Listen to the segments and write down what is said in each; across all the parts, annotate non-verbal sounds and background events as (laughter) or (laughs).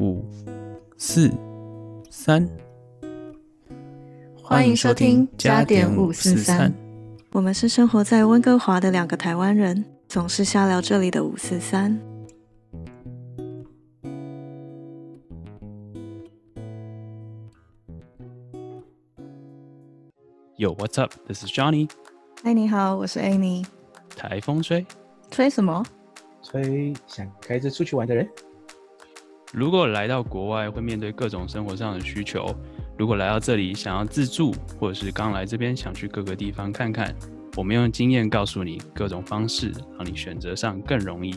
五、四、三，欢迎收听加点五四三。我们是生活在温哥华的两个台湾人，总是瞎聊这里的五四三。Yo, what's up? This is Johnny. 嗨，你好，我是 Annie。台风吹，吹什么？吹想开车出去玩的人。如果来到国外会面对各种生活上的需求，如果来到这里想要自住，或者是刚来这边想去各个地方看看，我们用经验告诉你各种方式，让你选择上更容易。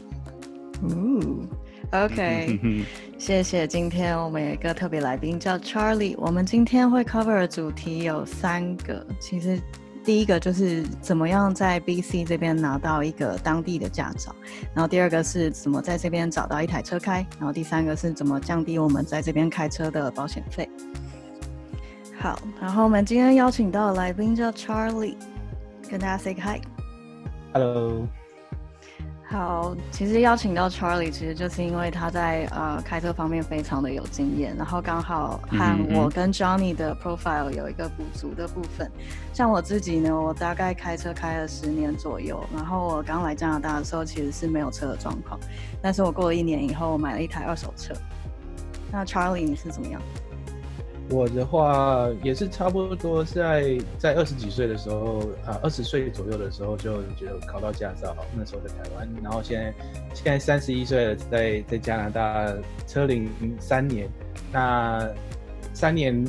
哦，OK，谢谢。今天我们有一个特别来宾叫 Charlie，我们今天会 cover 的主题有三个，其实。第一个就是怎么样在 BC 这边拿到一个当地的驾照，然后第二个是怎么在这边找到一台车开，然后第三个是怎么降低我们在这边开车的保险费。好，然后我们今天邀请到的来宾叫 Charlie，跟大家 say hi。Hello。好，其实邀请到 Charlie，其实就是因为他在呃开车方面非常的有经验，然后刚好和我跟 Johnny 的 profile 有一个补足的部分。像我自己呢，我大概开车开了十年左右，然后我刚来加拿大的时候其实是没有车的状况，但是我过了一年以后，我买了一台二手车。那 Charlie 你是怎么样？我的话也是差不多在在二十几岁的时候啊，二十岁左右的时候就觉得考到驾照，那时候在台湾，然后现在现在三十一岁了，在在加拿大车龄三年，那三年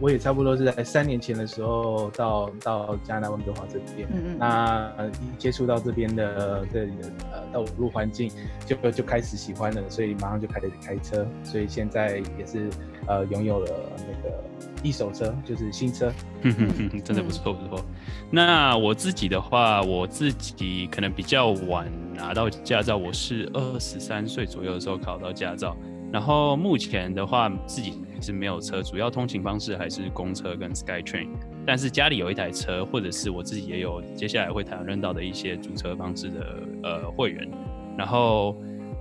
我也差不多是在三年前的时候到到加拿大温哥华这边，那一接触到这边的这里的呃道路环境，就就开始喜欢了，所以马上就开始开车，所以现在也是。呃，拥有了那个一手车，就是新车，(laughs) 真的不错不错。那我自己的话，我自己可能比较晚拿到驾照，我是二十三岁左右的时候考到驾照。然后目前的话，自己是没有车，主要通勤方式还是公车跟 SkyTrain。但是家里有一台车，或者是我自己也有接下来会谈论到的一些租车方式的呃会员。然后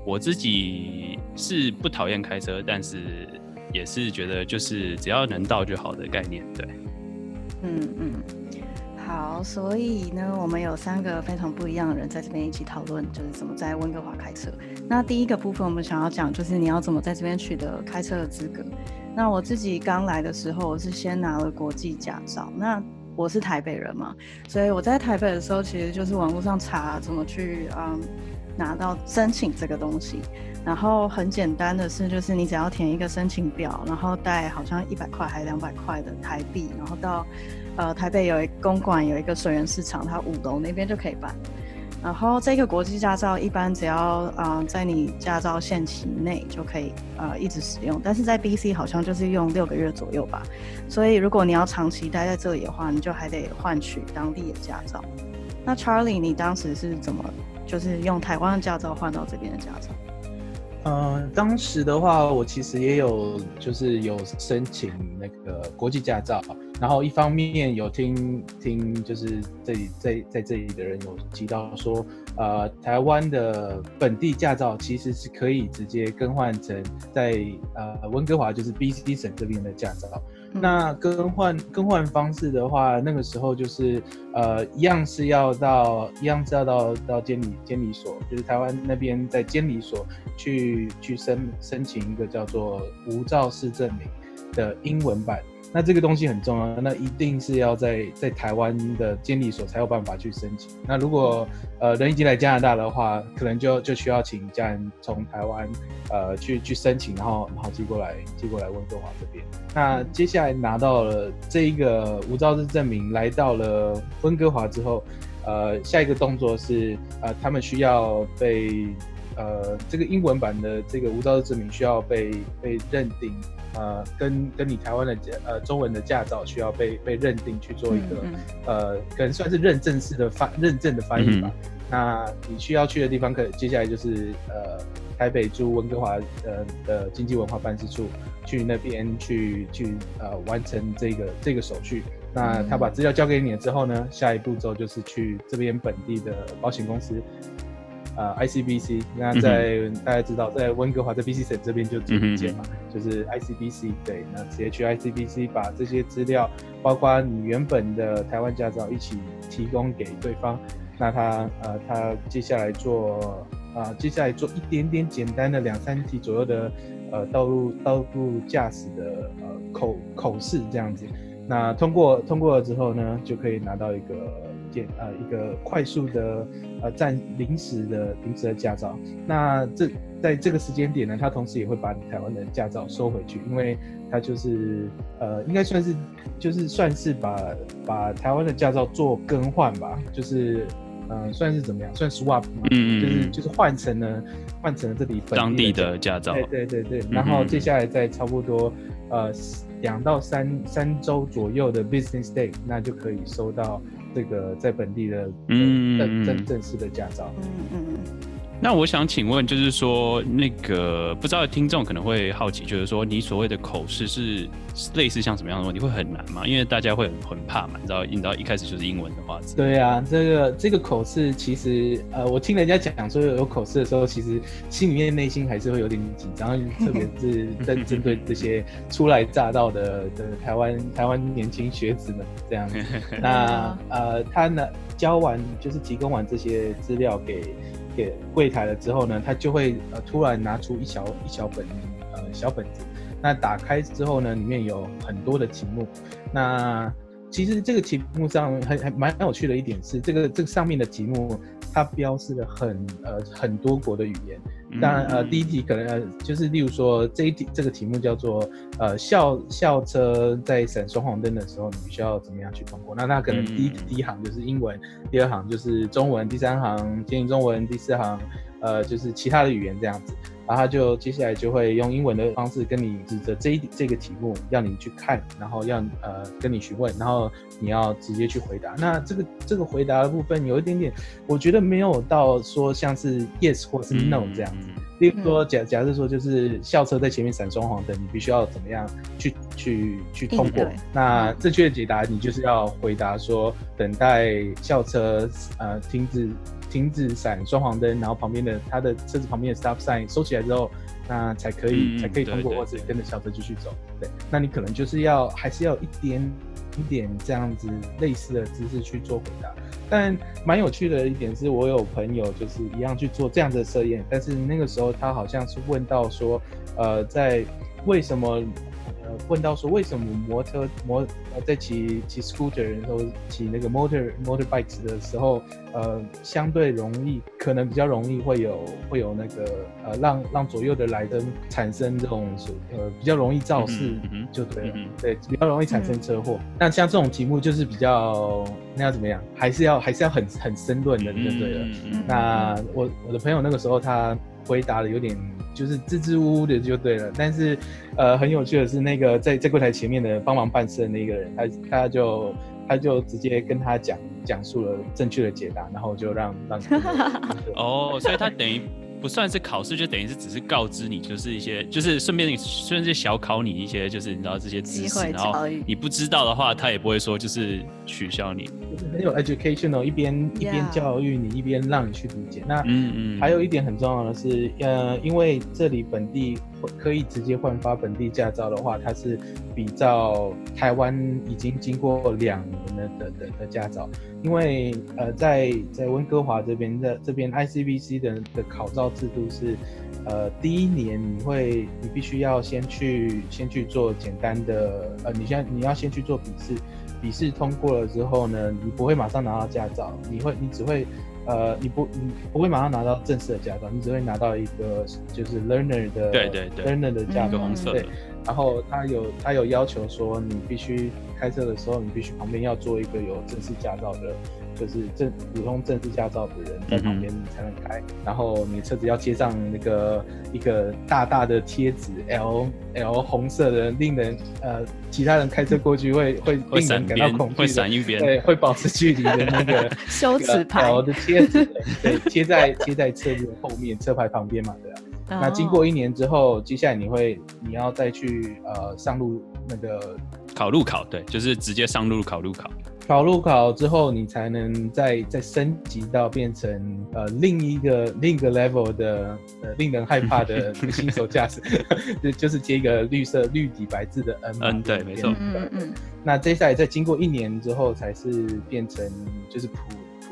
我自己是不讨厌开车，但是。也是觉得就是只要能到就好的概念，对。嗯嗯，好，所以呢，我们有三个非常不一样的人在这边一起讨论，就是怎么在温哥华开车。那第一个部分我们想要讲，就是你要怎么在这边取得开车的资格。那我自己刚来的时候，我是先拿了国际驾照。那我是台北人嘛，所以我在台北的时候，其实就是网络上查怎么去嗯拿到申请这个东西。然后很简单的是，就是你只要填一个申请表，然后带好像一百块还是两百块的台币，然后到呃台北有一公馆有一个水源市场，它五楼那边就可以办。然后这个国际驾照一般只要啊在你驾照限期内就可以呃一直使用，但是在 BC 好像就是用六个月左右吧。所以如果你要长期待在这里的话，你就还得换取当地的驾照。那 Charlie，你当时是怎么就是用台湾的驾照换到这边的驾照？嗯，当时的话，我其实也有，就是有申请那个国际驾照，然后一方面有听听，就是这里在在这里的人有提到说，呃，台湾的本地驾照其实是可以直接更换成在呃温哥华，就是 BC 省这边的驾照。那更换更换方式的话，那个时候就是呃，一样是要到一样是要到到监理监理所，就是台湾那边在监理所去去申申请一个叫做无肇事证明的英文版。那这个东西很重要，那一定是要在在台湾的监理所才有办法去申请。那如果呃人已经来加拿大的话，可能就就需要请家人从台湾呃去去申请，然后然后寄过来寄过来温哥华这边。那接下来拿到了这一个无照日证明，来到了温哥华之后，呃下一个动作是呃他们需要被呃这个英文版的这个无照日证明需要被被认定。呃，跟跟你台湾的呃中文的驾照需要被被认定去做一个呃，可能算是认证式的翻认证的翻译吧。那你需要去的地方，可接下来就是呃台北驻温哥华呃的经济文化办事处，去那边去去呃完成这个这个手续。那他把资料交给你了之后呢，下一步骤就是去这边本地的保险公司呃 ICBC，那在大家知道在温哥华在 BC 省这边就最一间嘛，就是 ICBC，对，那直接去 ICBC 把这些资料，包括你原本的台湾驾照一起提供给对方，那他呃他接下来做啊接下来做一点点简单的两三题左右的呃道路道路驾驶的呃口口试这样子。那通过通过了之后呢，就可以拿到一个简呃一个快速的呃暂临时的临时的驾照。那这在这个时间点呢，他同时也会把你台湾的驾照收回去，因为他就是呃应该算是就是算是把把台湾的驾照做更换吧，就是嗯算是怎么样，算 swap 嘛，嗯就是就是换成了换成了这里当地的驾照。对对对对，然后接下来再差不多呃。两到三三周左右的 business day，那就可以收到这个在本地的正正正式的驾照。嗯嗯嗯。那我想请问，就是说，那个不知道听众可能会好奇，就是说，你所谓的口试是类似像什么样的问题，会很难吗？因为大家会很很怕嘛，你知道，你知道一开始就是英文的话。对啊，这个这个口试其实，呃，我听人家讲说有口试的时候，其实心里面内心还是会有点紧张，特别是针针对这些初来乍到的的台湾台湾年轻学子们这样。(laughs) 那呃，他呢教完就是提供完这些资料给。给柜台了之后呢，他就会呃突然拿出一小一小本呃小本子，那打开之后呢，里面有很多的题目。那其实这个题目上还还蛮有趣的一点是，这个这个上面的题目它标示了很呃很多国的语言。当然，呃，第一题可能呃，就是例如说这一题这个题目叫做呃校校车在闪双黄灯的时候，你需要怎么样去通过？那那可能第一第一行就是英文，第二行就是中文，第三行简语中文，第四行呃就是其他的语言这样子。然后他就接下来就会用英文的方式跟你指着这一这个题目，要你去看，然后要呃跟你询问，然后你要直接去回答。那这个这个回答的部分有一点点，我觉得没有到说像是 yes 或是 no 这样子。例如说假假设说就是校车在前面闪双黄灯，你必须要怎么样去去去通过？那正确的解答你就是要回答说等待校车呃停止。停止闪双黄灯，然后旁边的他的车子旁边的 stop sign 收起来之后，那才可以才可以通过，或者跟着小车继续走。对，那你可能就是要还是要一点一点这样子类似的姿势去做回答。但蛮有趣的一点是我有朋友就是一样去做这样的测验，但是那个时候他好像是问到说，呃，在为什么？问到说为什么摩托摩呃在骑骑 scooter 的时候骑那个 motor motorbikes 的时候，呃相对容易可能比较容易会有会有那个呃让让左右的来灯产生这种呃比较容易肇事就对了，对比较容易产生车祸。那像这种题目就是比较那要怎么样，还是要还是要很很深论的就对了。那我我的朋友那个时候他回答的有点。就是支支吾吾的就对了，但是，呃，很有趣的是，那个在在柜台前面的帮忙办事的那个人，他他就他就直接跟他讲讲述了正确的解答，然后就让让 (laughs) 哦，所以他等于。不算是考试，就等于是只是告知你，就是一些，就是顺便顺便小考你一些，就是你知道这些知识，然后你不知道的话，他也不会说就是取消你，就是很有 educational，一边一边教育你，一边让你去理解。那嗯嗯，还有一点很重要的是，呃，因为这里本地可以直接换发本地驾照的话，它是比照台湾已经经过两年的的的驾照。因为呃，在在温哥华这边的这边 ICBC 的的考照制度是，呃，第一年你会你必须要先去先去做简单的呃，你先你要先去做笔试，笔试通过了之后呢，你不会马上拿到驾照，你会你只会呃，你不你不会马上拿到正式的驾照，你只会拿到一个就是 learner 的对对对 learner 的驾照，红色的。然后他有他有要求说，你必须开车的时候，你必须旁边要做一个有正式驾照的，就是正普通正式驾照的人在旁边你才能开。然后你车子要贴上那个一个大大的贴纸，L L 红色的，令人呃其他人开车过去会会令人感到恐惧，会闪一边，对，会保持距离的那个 (laughs) 羞耻牌 L 的贴纸，对，贴在贴在车子后面车牌旁边嘛，对啊。那经过一年之后，接下来你会你要再去呃上路那个考路考，对，就是直接上路考路考。考路考之后，你才能再再升级到变成呃另一个另一个 level 的呃令人害怕的新手驾驶，(laughs) 就就是接一个绿色绿底白字的 N 嘛。嗯对没错嗯嗯嗯，那接下来再经过一年之后，才是变成就是普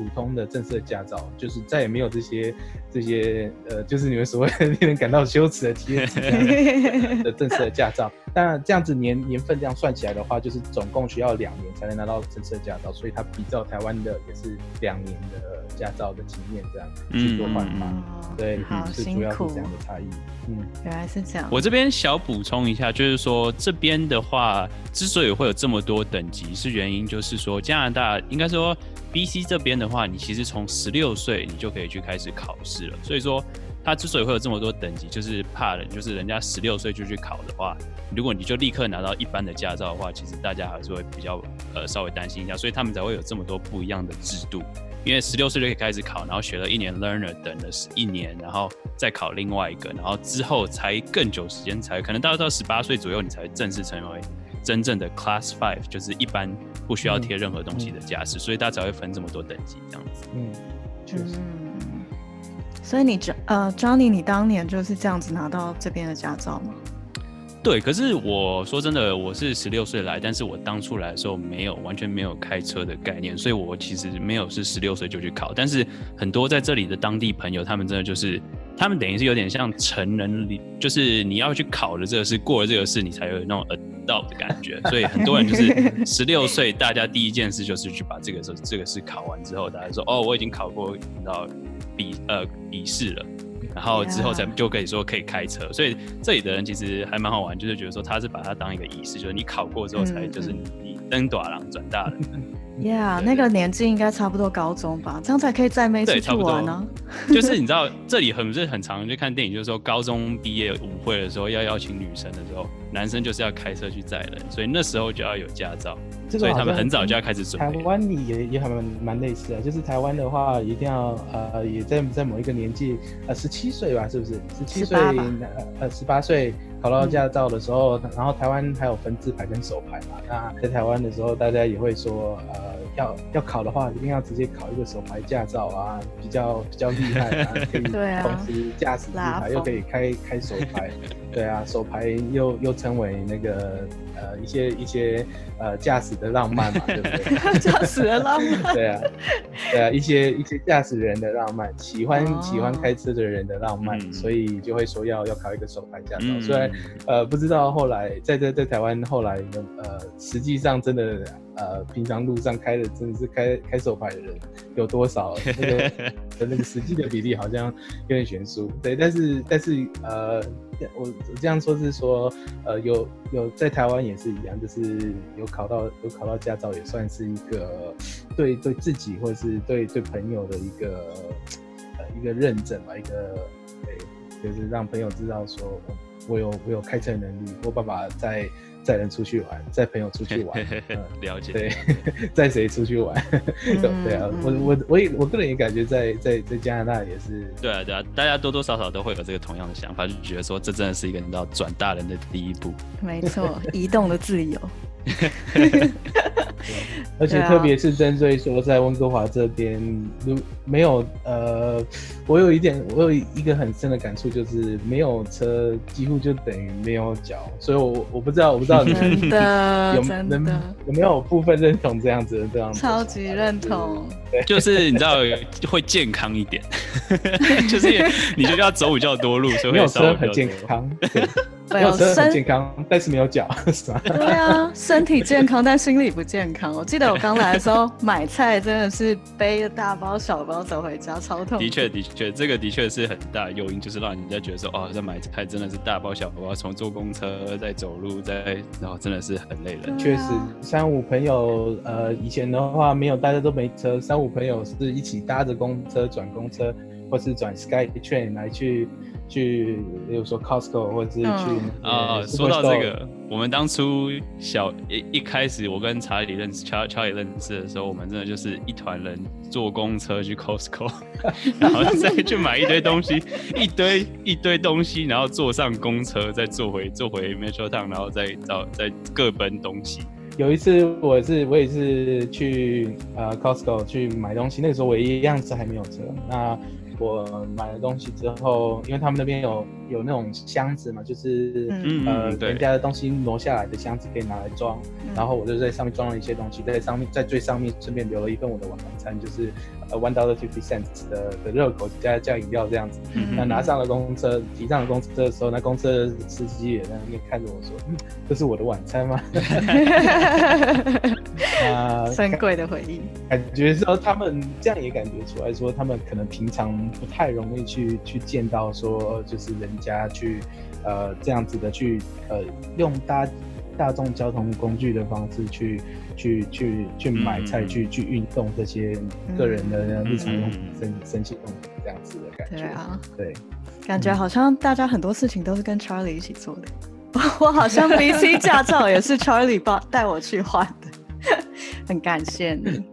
普通的正式的驾照，就是再也没有这些这些呃，就是你们所谓的令人感到羞耻的体验值的正式的驾照。当然，这样子年年份这样算起来的话，就是总共需要两年才能拿到正式的驾照，所以它比照台湾的也是两年的驾照的经验这样去做换发。对，好是主辛苦要是这，样的差异。嗯，原来是这样。我这边小补充一下，就是说这边的话，之所以会有这么多等级，是原因就是说加拿大应该说 B C 这边的话，你其实从十六岁你就可以去开始考试了。所以说，它之所以会有这么多等级，就是怕人，就是人家十六岁就去考的话，如果你就立刻拿到一般的驾照的话，其实大家还是会比较呃稍微担心一下，所以他们才会有这么多不一样的制度。因为十六岁就可以开始考，然后学了一年 learner，等了一年，然后再考另外一个，然后之后才更久时间才可能到到十八岁左右，你才正式成为真正的 Class Five，就是一般不需要贴任何东西的驾驶，所以它才会分这么多等级这样子。嗯，确实。嗯，所以你呃 Johnny，你当年就是这样子拿到这边的驾照吗？对，可是我说真的，我是十六岁来，但是我当初来的时候没有完全没有开车的概念，所以我其实没有是十六岁就去考。但是很多在这里的当地朋友，他们真的就是，他们等于是有点像成人礼，就是你要去考的这个事，过了这个事，你才有那种 adult 的感觉。所以很多人就是 (laughs) 十六岁，大家第一件事就是去把这个时候这个事考完之后，大家说哦，我已经考过，你知道笔呃笔试了。然后之后才就可以说可以开车，所以这里的人其实还蛮好玩，就是觉得说他是把它当一个仪式，就是你考过之后才嗯就是你你登短廊转大人，(laughs) Yeah，那个年纪应该差不多高中吧，这样才可以载妹出去对差不多玩呢、就是你知道 (laughs) 这里很是很常去看电影，就是说高中毕业舞会的时候要邀请女生的时候，男生就是要开车去载人，所以那时候就要有驾照，所以他们很早就要开始准备。台湾你也也还蛮蛮类似的，就是台湾的话，一定要呃也在在某一个年纪，呃十七岁吧，是不是？十七岁呃呃十八岁考到驾照的时候，然后台湾还有分自排跟手牌嘛。那在台湾的时候，大家也会说，呃要要考的话，一定要直接考一个手牌驾照啊，比较比较厉害啊，(laughs) 可以对啊同时驾驶自拉风排又可以开开手牌，对啊，手牌又又称为那个呃一些一些呃驾驶的浪漫嘛，(laughs) 对不对？驾驶的浪漫。对啊，对啊，一些一些驾驶人的浪漫，喜欢、哦喜欢开车的人的浪漫，嗯所以就会说要要考一个手牌驾照。嗯虽然呃不知道后来在在在台湾后来呢呃实际上真的呃平常路上开的真的是开开手牌的人有多少，那个的那个实际的比例好像有点悬殊。对，但是但是呃我我这样说是说呃有有在台湾也是一样，就是有考到有考到驾照也算是一个对对自己或者是对对朋友的一个呃一个认证吧，一个对，就是让朋友知道说我有我有开车能力，我爸爸在载人出去玩，载朋友出去玩，(laughs) 嗯，了解，对，(laughs) 载谁出去玩，(laughs) 对啊，我我我也我个人也感觉在在在加拿大也是，对啊对啊，大家多多少少都会有这个同样的想法，就觉得说这真的是一个你知道转大人的第一步。没错，移动的自由。(laughs) 而且特别是针对说在温哥华这边，如没有呃，我有一点我有一个很深的感触，就是没有车几乎就等于没有脚，所以我我不知道我不知道你们 (laughs) 真的有能真的。有没有部分认同这样子的这样子超级认同。就是你知道会健康一点，(laughs) 就是你就要走比较多路，所以没有会稍微车很比较。健康，对没有身健康，但是没有脚，(laughs) 是吧？对啊，身体健康，但心理不健康。我记得我刚来的时候 (laughs) 买菜真的是背着大包小包走回家，超痛。的确，的确，这个的确是很大诱因，就是让人家觉得说，哦，在买菜真的是大包小包，从坐公车再走路再，然后真的是很累人。确实三五朋友，呃，以前的话没有，大家都没车，三五朋友是一起搭着公车转公车，或是转 Sky Train 来去去，比如说 Costco 或者是去、嗯啊、说到这个，我们当初小一一开始，我跟查理认识，乔乔也认识的时候，我们真的就是一团人坐公车去 Costco，(laughs) 然后再去买一堆东西，一堆一堆东西，然后坐上公车，再坐回坐回 Metro Town，然后再找再各奔东西。有一次我是我也是去呃 Costco 去买东西，那个时候我一样子还没有车，那。我买了东西之后，因为他们那边有有那种箱子嘛，就是嗯呃人家的东西挪下来的箱子可以拿来装，然后我就在上面装了一些东西，在上面在最上面顺便留了一份我的晚餐，就是呃 one dollar fifty cents 的的热狗加加饮料这样子。那拿上了公车，提上了公车的时候，那公车司机也在那边看着我说：“嗯，这是我的晚餐吗？” (laughs) 啊，珍贵的回忆。感觉说他们这样也感觉出来说，他们可能平常不太容易去去见到说，就是人家去呃这样子的去呃用搭大众交通工具的方式去去去去买菜、去去运动这些个人的日常用品生生气用品这样子的感觉。对啊，对，感觉好像大家很多事情都是跟 Charlie 一起做的。(laughs) 我好像 BC 驾照也是 Charlie 帮带我去换的，(laughs) 很感谢你。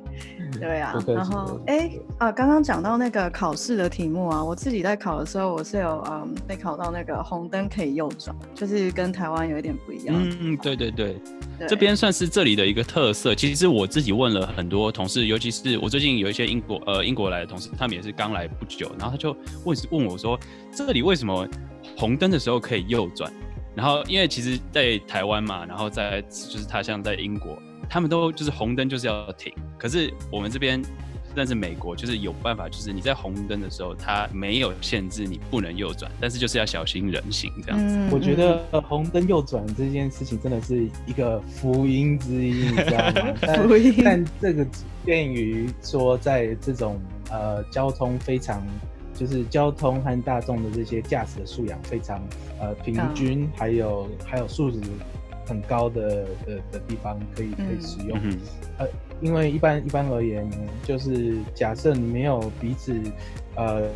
对啊，然后哎啊，刚刚讲到那个考试的题目啊，我自己在考的时候，我是有嗯被考到那个红灯可以右转，就是跟台湾有一点不一样。嗯，对对对，这边算是这里的一个特色。其实我自己问了很多同事，尤其是我最近有一些英国呃英国来的同事，他们也是刚来不久，然后他就问问我说，这里为什么红灯的时候可以右转？然后因为其实，在台湾嘛，然后在就是他像在英国。他们都就是红灯就是要停，可是我们这边，但是美国就是有办法，就是你在红灯的时候，它没有限制你不能右转，但是就是要小心人行这样子。我觉得红灯右转这件事情真的是一个福音之一，你知道吗？(laughs) 福音。但这个便于说，在这种呃交通非常，就是交通和大众的这些驾驶的素养非常呃平均，还有还有素质。很高的的的地方可以可以使用，呃，因为一般一般而言，就是假设你没有鼻子，呃。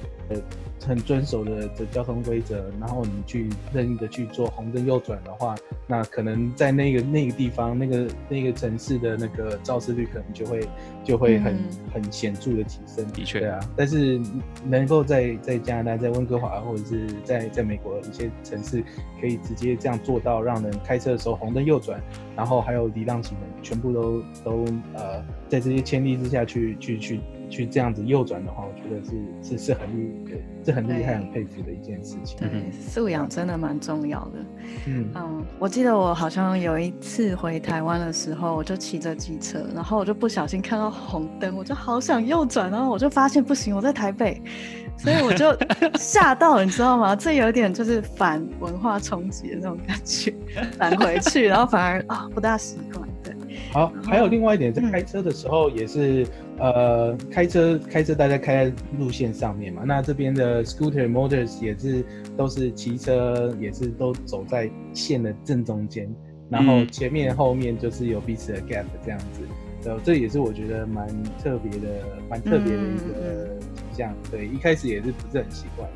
很遵守的的交通规则，然后你去任意的去做红灯右转的话，那可能在那个那个地方，那个那个城市的那个肇事率可能就会就会很很显著的提升。的确，对啊。但是能够在在加拿大，在温哥华或者是在在美国一些城市，可以直接这样做到，让人开车的时候红灯右转，然后还有礼让行人，全部都都呃，在这些牵力之下去去去。去这样子右转的话，我觉得是是是很厉，是很厉害、很佩服的一件事情。对，素养真的蛮重要的。嗯嗯，我记得我好像有一次回台湾的时候，我就骑着机车，然后我就不小心看到红灯，我就好想右转，然后我就发现不行，我在台北，所以我就 (laughs) 吓到，你知道吗？这有点就是反文化冲击的那种感觉，(laughs) 返回去，然后反而啊不大习惯。对，好，还有另外一点，在开车的时候也是。呃，开车开车，大家开在路线上面嘛。那这边的 scooter motors 也是都是骑车，也是都走在线的正中间，然后前面后面就是有彼此的 gap 这样子。呃，这也是我觉得蛮特别的，蛮特别的一个景象。对，一开始也是不是很习惯。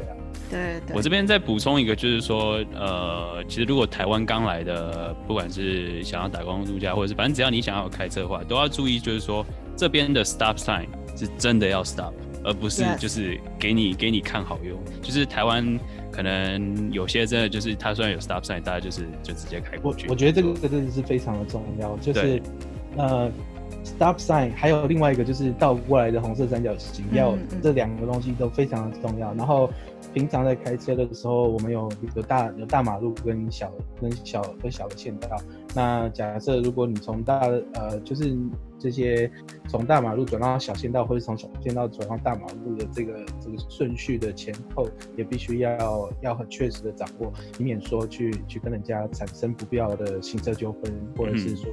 对啊。对。我这边再补充一个，就是说，呃，其实如果台湾刚来的，不管是想要打工度假，或者是反正只要你想要开车的话，都要注意，就是说。这边的 stop sign 是真的要 stop，而不是就是给你给你看好用。就是台湾可能有些真的就是它虽然有 stop sign，大家就是就直接开过去。我我觉得这个真的是非常的重要，就是呃 stop sign 还有另外一个就是倒过来的红色三角形，要这两个东西都非常的重要。然后平常在开车的时候，我们有有大有大马路跟小跟小跟小的线道。那假设如果你从大呃就是。这些从大马路转到小线道，或者从小线道转到大马路的这个这个顺序的前后，也必须要要很确实的掌握，以免说去去跟人家产生不必要的行车纠纷，或者是说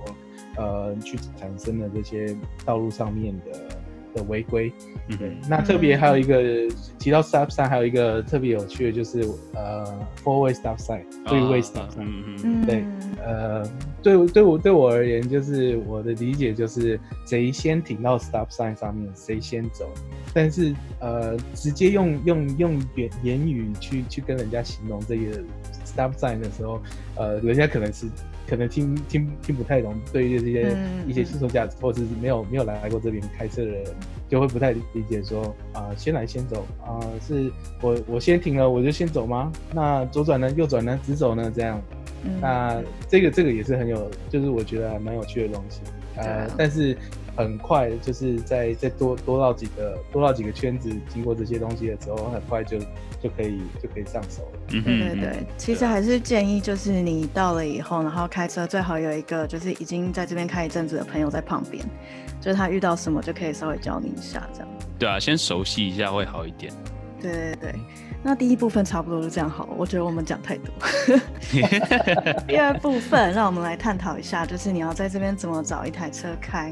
呃去产生的这些道路上面的。的违规，对，那特别还有一个提到 stop sign，还有一个特别有趣的，就是呃 four way stop sign，three way stop sign，嗯对，呃，对对我对我而言，就是我的理解就是谁先停到 stop sign 上面，谁先走。但是呃，直接用用用言言语去去跟人家形容这个 stop sign 的时候，呃，人家可能是。可能听听听不太懂，对于这些一些新手驾驶或者是没有没有来过这边开车的人，就会不太理解说啊，先来先走啊，是我我先停了我就先走吗？那左转呢？右转呢？直走呢？这样，那这个这个也是很有，就是我觉得还蛮有趣的东西。呃，但是很快就是在再多多绕几个多绕几个圈子，经过这些东西的时候，很快就就可以就可以上手了。对对对，其实还是建议就是你到了以后，然后开车最好有一个就是已经在这边开一阵子的朋友在旁边，就是他遇到什么就可以稍微教你一下这样。对啊，先熟悉一下会好一点。对对对，那第一部分差不多就这样好了。我觉得我们讲太多。(laughs) (laughs) 第二部分，让我们来探讨一下，就是你要在这边怎么找一台车开。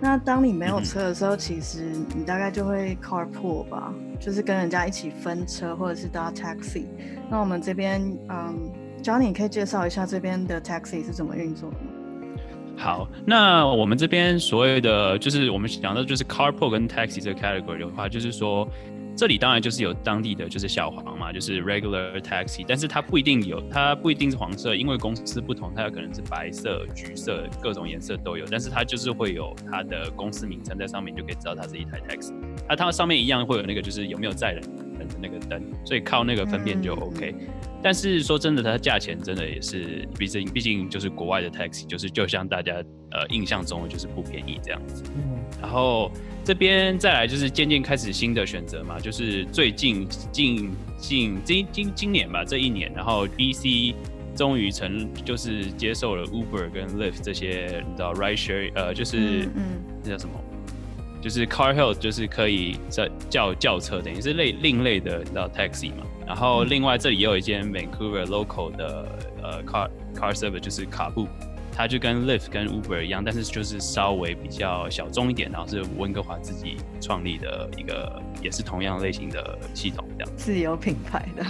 那当你没有车的时候，其实你大概就会 carpool 吧，就是跟人家一起分车，或者是搭 taxi。那我们这边，嗯，Johnny 可以介绍一下这边的 taxi 是怎么运作的吗？好，那我们这边所谓的就是我们讲的就是 carpool 跟 taxi 这个 category 的话，就是说。这里当然就是有当地的就是小黄嘛，就是 regular taxi，但是它不一定有，它不一定是黄色，因为公司不同，它有可能是白色、橘色，各种颜色都有，但是它就是会有它的公司名称在上面，就可以知道它是一台 taxi。那它上面一样会有那个就是有没有载人的那个灯，所以靠那个分辨就 OK。但是说真的，它价钱真的也是，毕竟毕竟就是国外的 taxi，就是就像大家呃印象中就是不便宜这样子。嗯，然后。这边再来就是渐渐开始新的选择嘛，就是最近近近今今今年吧，这一年，然后 B C 终于成就是接受了 Uber 跟 Lyft 这些你知道 ride share 呃就是嗯那叫什么，就是 car hail 就是可以叫叫轿车，等于是类另类的你知道 taxi 嘛。然后另外这里也有一间 Vancouver local 的呃 car car service 就是卡布。它就跟 Lyft 跟 Uber 一样，但是就是稍微比较小众一点，然后是温哥华自己创立的一个，也是同样类型的系统这样。自有品牌的。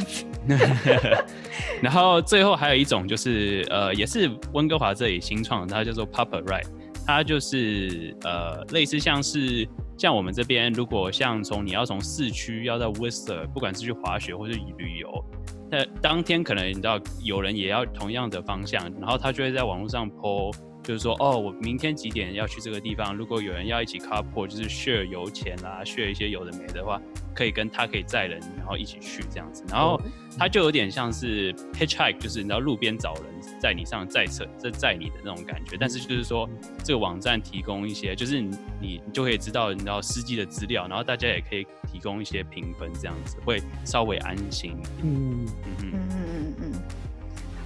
(laughs) 然后最后还有一种就是呃，也是温哥华这里新创，它叫做 Papa Ride，它就是呃类似像是像我们这边，如果像从你要从市区要到 Whistler，不管是去滑雪或是旅游。那当天可能你知道有人也要同样的方向，然后他就会在网络上 po，就是说哦，我明天几点要去这个地方？如果有人要一起 carpool，就是 share 油钱啦，share 一些有的没的话，可以跟他可以载人，然后一起去这样子。然后他就有点像是 hitchhike，就是你知道路边找人载你上载车，这载你的那种感觉。但是就是说这个网站提供一些，就是你你就可以知道你知道司机的资料，然后大家也可以。提供一些评分，这样子会稍微安心。嗯嗯嗯嗯嗯嗯，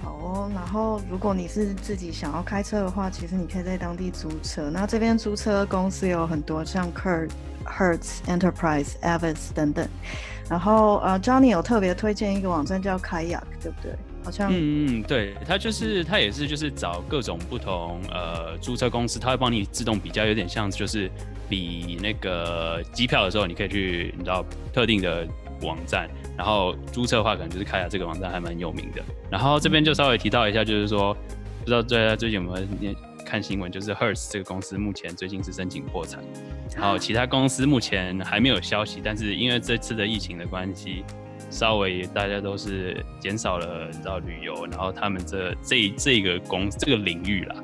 好哦。然后如果你是自己想要开车的话，其实你可以在当地租车。那这边租车公司有很多，像 Kurt、Hertz、Enterprise、Avis 等等。然后呃，Johnny 有特别推荐一个网站叫 Kayak，对不对？好像嗯嗯，对，他就是他也是就是找各种不同呃租车公司，他会帮你自动比较，有点像就是比那个机票的时候，你可以去你知道特定的网站，然后租车的话可能就是开下这个网站还蛮有名的。然后这边就稍微提到一下，就是说不知道最最近有没有看新闻，就是 Hertz 这个公司目前最近是申请破产，然后其他公司目前还没有消息，但是因为这次的疫情的关系。稍微大家都是减少了，你知道旅游，然后他们这这这个公这个领域啦，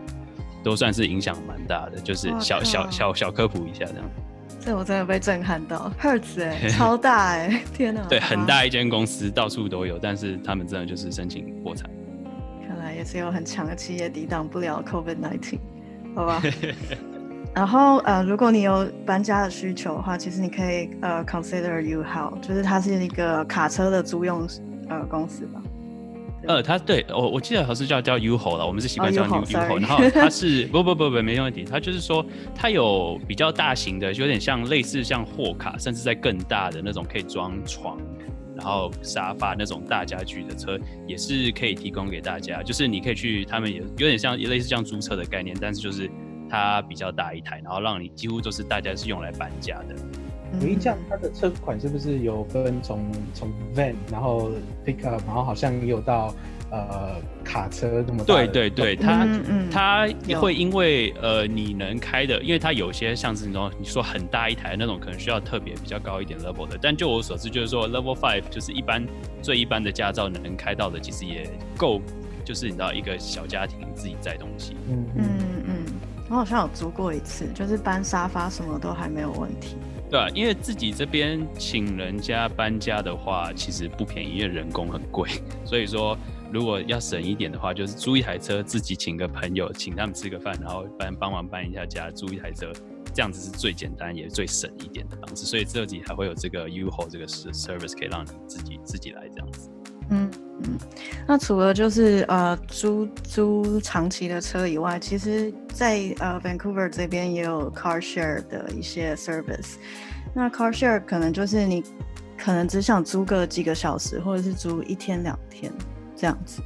都算是影响蛮大的，就是小小小小科普一下这样。这我真的被震撼到，Hertz 哎，(laughs) 超大哎，天哪！对，很大一间公司，到处都有，但是他们真的就是申请破产。看来也是有很强的企业抵挡不了 COVID-19，好吧？(laughs) 然后呃，如果你有搬家的需求的话，其实你可以呃 consider U-Haul，就是它是一个卡车的租用呃公司吧。呃，它对我我记得好像是叫叫 U-Haul 了，我们是习惯叫 U-Haul。然后 (laughs) 它是不不不不没问题，它就是说它有比较大型的，就有点像类似像货卡，甚至在更大的那种可以装床，然后沙发那种大家具的车，也是可以提供给大家。就是你可以去，他们也有点像类似像租车的概念，但是就是。它比较大一台，然后让你几乎都是大家是用来搬家的。有一架它的车款是不是有分从从 van，然后 pickup，然后好像也有到呃卡车那么大？对对对，它它会因为呃你能开的，因为它有些像是那种你说很大一台那种，可能需要特别比较高一点 level 的。但就我所知，就是说 level five 就是一般最一般的驾照能开到的，其实也够，就是你知道一个小家庭自己载东西。嗯嗯嗯。我好像有租过一次，就是搬沙发什么都还没有问题。对啊，因为自己这边请人家搬家的话，其实不便宜，因为人工很贵。所以说，如果要省一点的话，就是租一台车，自己请个朋友，请他们吃个饭，然后帮帮忙搬一下家，租一台车，这样子是最简单也最省一点的方式。所以这里还会有这个 U-Haul 这个 service 可以让你自己自己来这样子。嗯嗯，那除了就是呃租租长期的车以外，其实在呃 Vancouver 这边也有 car share 的一些 service。那 car share 可能就是你可能只想租个几个小时，或者是租一天两天这样子。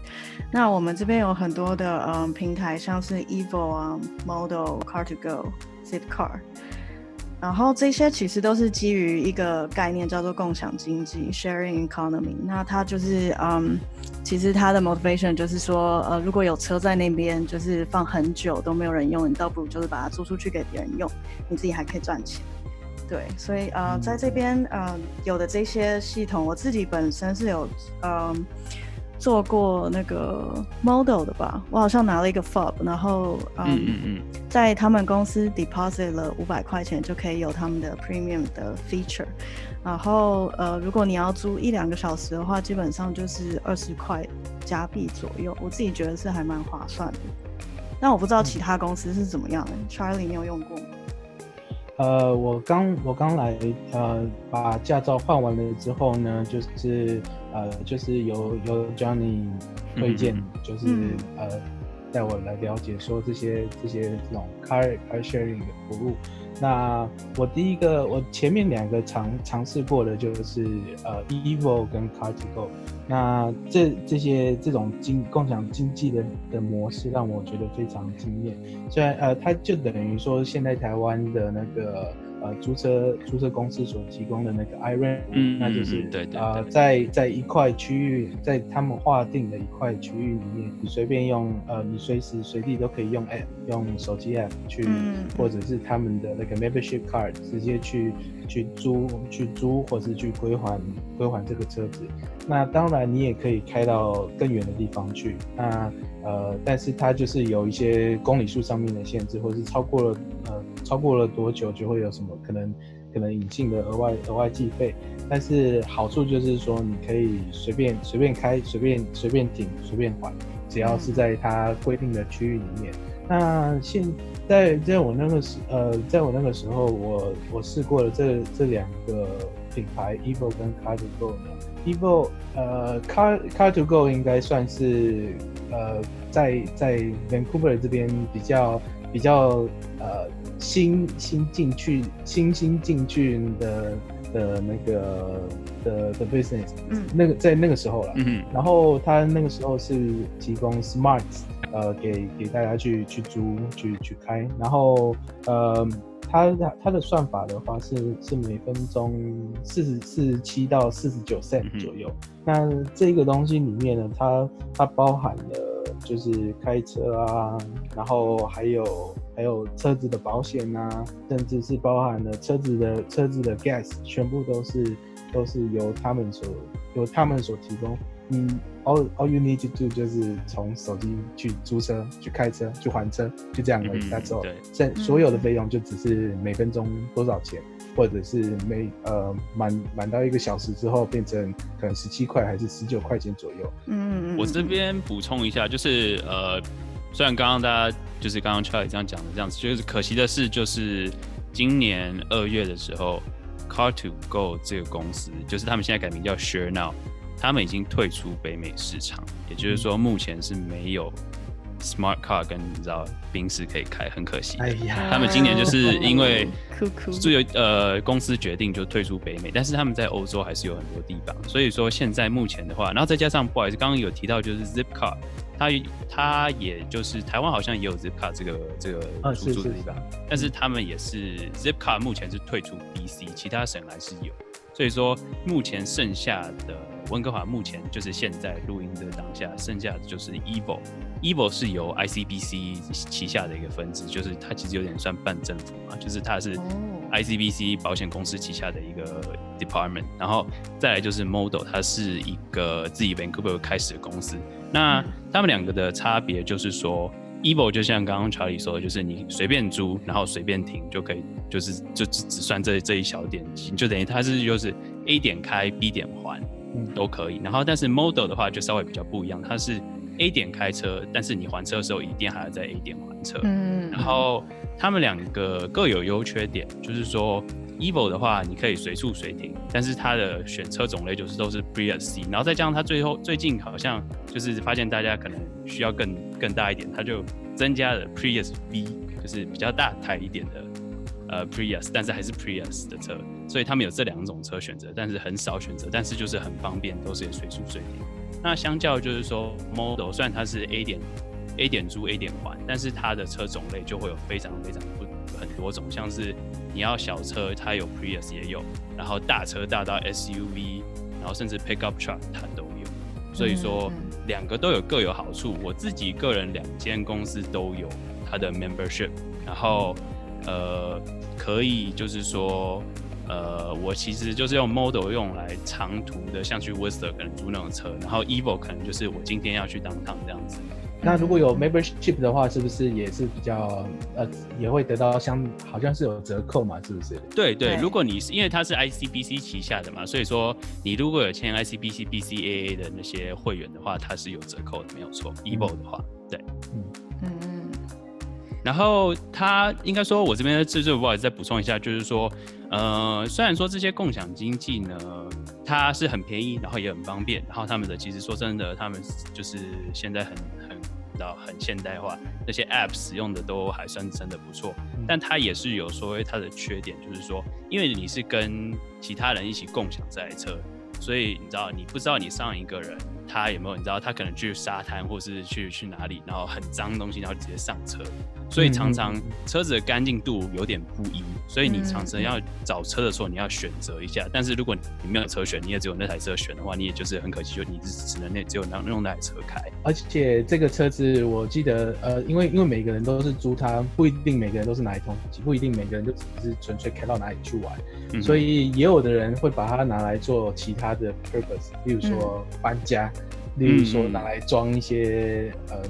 那我们这边有很多的嗯平台，像是 Evo 啊、Model、Car to Go、Zipcar。然后这些其实都是基于一个概念，叫做共享经济 （sharing economy）。那它就是，嗯，其实它的 motivation 就是说，呃，如果有车在那边，就是放很久都没有人用，你倒不如就是把它租出去给别人用，你自己还可以赚钱。对，所以呃，在这边呃有的这些系统，我自己本身是有，嗯。做过那个 model 的吧，我好像拿了一个 fob，然后嗯，在他们公司 deposit 了五百块钱就可以有他们的 premium 的 feature，然后呃，如果你要租一两个小时的话，基本上就是二十块加币左右，我自己觉得是还蛮划算的。但我不知道其他公司是怎么样的，Charlie 你有用过吗？呃，我刚我刚来，呃，把驾照换完了之后呢，就是呃，就是由由 Johnny 推荐，就是呃，带我来了解说这些这些这种 car car sharing 的服务。那我第一个，我前面两个尝尝试过的就是呃，Evo 跟 Car2Go。那这这些这种经共享经济的的模式让我觉得非常惊艳。虽然呃，它就等于说现在台湾的那个。呃，租车租车公司所提供的那个 iRent，嗯，那就是对对啊，在在一块区域，在他们划定的一块区域里面，你随便用，呃，你随时随地都可以用 app，用手机 app 去，或者是他们的那个 membership card 直接去去租去租，或是去归还归还这个车子。那当然，你也可以开到更远的地方去。那呃，但是它就是有一些公里数上面的限制，或是超过了呃。超过了多久就会有什么可能可能隐性的额外额外计费，但是好处就是说你可以随便随便开随便随便停随便还，只要是在它规定的区域里面。那现在在我那个时呃在我那个时候我我试过了这这两个品牌 Evo 跟 Car to Go 呢，Evo 呃 Car Car to Go 应该算是呃在在 Vancouver 这边比较比较呃。新新进去，新新进去的的那个的的 business，嗯，那个在那个时候了，嗯，然后他那个时候是提供 smart，呃，给给大家去去租去去开，然后呃，他他的算法的话是是每分钟四十四十七到四十九 cent 左右，那这个东西里面呢，它它包含了就是开车啊，然后还有。还有车子的保险啊，甚至是包含了车子的车子的 gas，全部都是都是由他们所由他们所提供。你 all all you need to do 就是从手机去租车、去开车、去还车，就这样而已。That's all。剩所有的费用就只是每分钟多少钱，或者是每呃满满到一个小时之后变成可能十七块还是十九块钱左右。嗯，我这边补充一下，就是呃。虽然刚刚大家就是刚刚 Charlie 这样讲的这样子，就是可惜的是，就是今年二月的时候，Car to Go 这个公司，就是他们现在改名叫 Share Now，他们已经退出北美市场，也就是说目前是没有 Smart Car 跟你知道宾士可以开，很可惜。哎呀，他们今年就是因为 (laughs) 就由呃公司决定就退出北美，但是他们在欧洲还是有很多地方，所以说现在目前的话，然后再加上不好意思，刚刚有提到就是 Zip Car。它它也就是台湾好像也有 Zipcar 这个这个出租的地方，但是他们也是 Zipcar 目前是退出 BC，其他省还是有，所以说目前剩下的温哥华目前就是现在录音的当下，剩下的就是 Evo，Evo 是由 ICBC 旗下的一个分支，就是它其实有点算半政府嘛，就是它是 ICBC 保险公司旗下的一个 department，然后再来就是 Model，它是一个自己 Vancouver 开始的公司。那他们两个的差别就是说，Evo 就像刚刚查理说的，就是你随便租，然后随便停就可以，就是就只只算这这一小点，就等于它是就是 A 点开，B 点还，都可以。然后但是 Model 的话就稍微比较不一样，它是 A 点开车，但是你还车的时候一定还要在 A 点还车。嗯，然后他们两个各有优缺点，就是说 Evo 的话你可以随处随停，但是它的选车种类就是都是 Prius C，然后再加上它最后最近好像就是发现大家可能需要更更大一点，它就增加了 Prius V，就是比较大台一点的呃 Prius，但是还是 Prius 的车，所以他们有这两种车选择，但是很少选择，但是就是很方便，都是随处随停。那相较就是说 Model 虽然它是 A 点 A 点租 A 点还，但是它的车种类就会有非常非常不很多种，像是你要小车，它有 Prius 也有，然后大车大到 SUV，然后甚至 Pickup Truck 它都有，所以说两个都有各有好处。我自己个人两间公司都有它的 membership，然后呃可以就是说。呃，我其实就是用 Model 用来长途的，像去 Worcester 可能租那种车，然后 Evo 可能就是我今天要去当趟这样子。那如果有 membership 的话，是不是也是比较呃，也会得到相好像是有折扣嘛？是不是？对对，如果你是因为它是 ICBC 旗下的嘛，所以说你如果有签 ICBC、BCAA 的那些会员的话，它是有折扣的，没有错。Evo 的话，对，嗯嗯。然后他应该说，我这边的制作不好意思再补充一下，就是说，呃，虽然说这些共享经济呢，它是很便宜，然后也很方便，然后他们的其实说真的，他们就是现在很很到很现代化，那些 App 使用的都还算真的不错，但它也是有所谓它的缺点，就是说，因为你是跟其他人一起共享这台车，所以你知道，你不知道你上一个人。他有没有？你知道他可能去沙滩，或是去去哪里，然后很脏东西，然后直接上车，所以常常车子的干净度有点不一。所以你常常要找车的时候，你要选择一下。但是如果你没有车选，你也只有那台车选的话，你也就是很可惜，就你只只能那只有那用那台车开。而且这个车子，我记得呃，因为因为每个人都是租它，不一定每个人都是哪一通勤，不一定每个人就只是纯粹开到哪里去玩，所以也有的人会把它拿来做其他的 purpose，例如说搬家。例如说拿来装一些呃，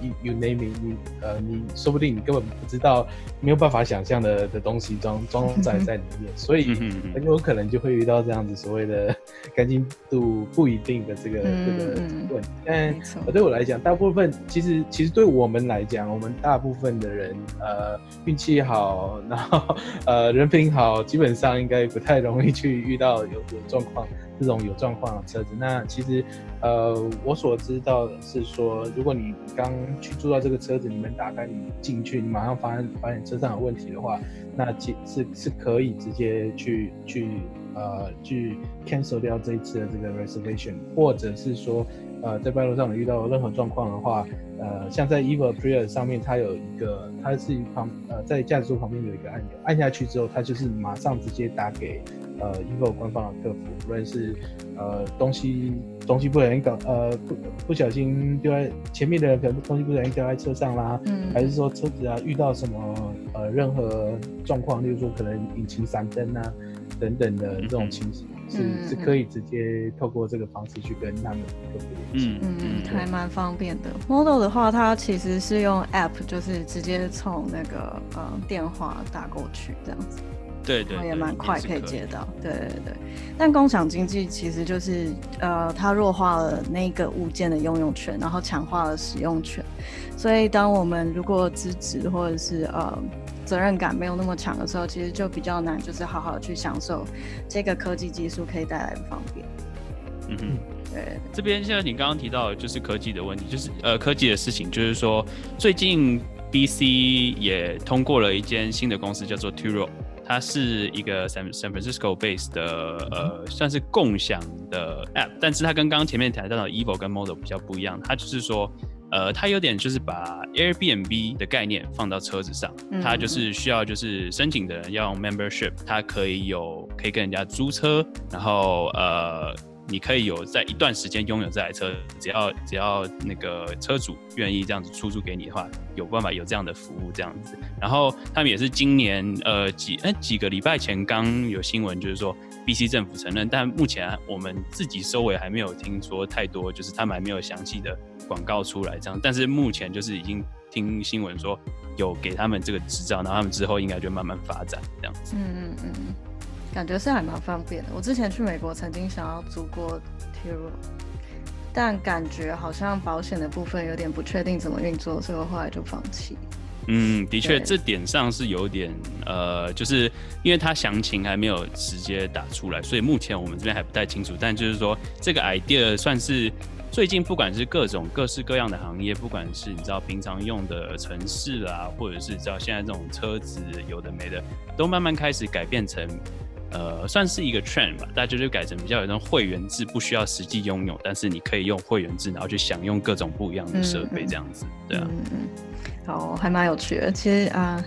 你 you name it，你呃，你说不定你根本不知道，没有办法想象的的东西装装载在里面，所以很有可能就会遇到这样子所谓的 (laughs) 干净度不一定的这个这个问题。但对我来讲，大部分其实其实对我们来讲，我们大部分的人呃运气好，然后呃人品好，基本上应该不太容易去遇到有有状况。这种有状况的车子，那其实，呃，我所知道的是说，如果你刚去租到这个车子，你们打开你进去，你马上发现发现车上有问题的话，那其是是可以直接去去呃去 cancel 掉这一次的这个 reservation，或者是说，呃，在半路上遇到任何状况的话，呃，像在 Evo Prius 上面，它有一个，它是一旁呃在驾驶座旁边有一个按钮，按下去之后，它就是马上直接打给。呃，Evo 官方的客服，无论是呃东西东西不小心搞呃不不小心丢在前面的人可能东西不小心掉在车上啦，嗯，还是说车子啊遇到什么呃任何状况，例如说可能引擎闪灯啊等等的这种情形，是是可以直接透过这个方式去跟他们客服联系，嗯嗯，还蛮方便的。Model 的话，它其实是用 App，就是直接从那个呃电话打过去这样子。对对，也蛮快可以接到。对对对，但共享经济其实就是，呃，它弱化了那个物件的拥有权，然后强化了使用权。所以，当我们如果资质或者是呃责任感没有那么强的时候，其实就比较难，就是好好去享受这个科技技术可以带来的方便。嗯哼，对。这边现在你刚刚提到就是科技的问题，就是呃科技的事情，就是说最近 BC 也通过了一间新的公司，叫做 Turo。它是一个 San San Francisco base 的呃，算是共享的 app，但是它跟刚刚前面谈到的 Evo 跟 Model 比较不一样，它就是说，呃，它有点就是把 Airbnb 的概念放到车子上，它就是需要就是申请的人要用 membership，它可以有可以跟人家租车，然后呃。你可以有在一段时间拥有这台车，只要只要那个车主愿意这样子出租给你的话，有办法有这样的服务这样子。然后他们也是今年呃几哎几个礼拜前刚有新闻，就是说 B C 政府承认，但目前我们自己收尾还没有听说太多，就是他们还没有详细的广告出来这样。但是目前就是已经听新闻说有给他们这个执照，然后他们之后应该就慢慢发展这样子。嗯嗯嗯。感觉是还蛮方便的。我之前去美国曾经想要租过 Turo，但感觉好像保险的部分有点不确定怎么运作，所以我后来就放弃。嗯，的确，这点上是有点呃，就是因为它详情还没有直接打出来，所以目前我们这边还不太清楚。但就是说，这个 idea 算是最近不管是各种各式各样的行业，不管是你知道平常用的城市啊，或者是知道现在这种车子有的没的，都慢慢开始改变成。呃，算是一个 trend 吧，大家就改成比较有那种会员制，不需要实际拥有，但是你可以用会员制，然后去享用各种不一样的设备，这样子，对啊。嗯嗯，好，还蛮有趣的。其实啊、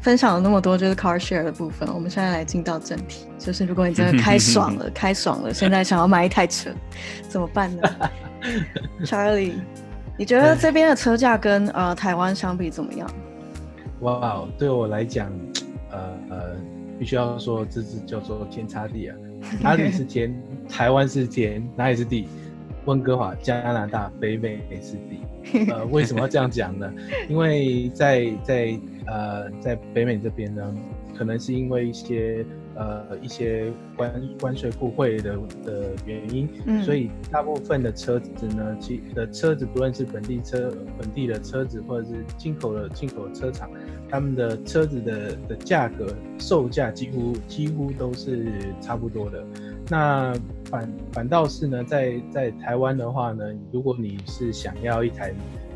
分享了那么多就是 car share 的部分，我们现在来进到正题，就是如果你真的开爽了，开爽了，现在想要买一台车，怎么办呢？(laughs) Charlie，你觉得这边的车价跟呃台湾相比怎么样？哇，对我来讲，呃呃，必须要说这是叫做天差地啊，(laughs) 哪里是天，台湾是天，哪里是地？温哥华、加拿大、北美是地。(laughs) 呃，为什么要这样讲呢？因为在在呃在北美这边呢，可能是因为一些呃一些关关税互惠的的原因，嗯所以大部分的车子呢，其的车子不论是本地车本地的车子，或者是进口的进口车厂，他们的车子的的价格售价几乎几乎都是差不多的。那反反倒是呢，在在台湾的话呢，如果你是想要一台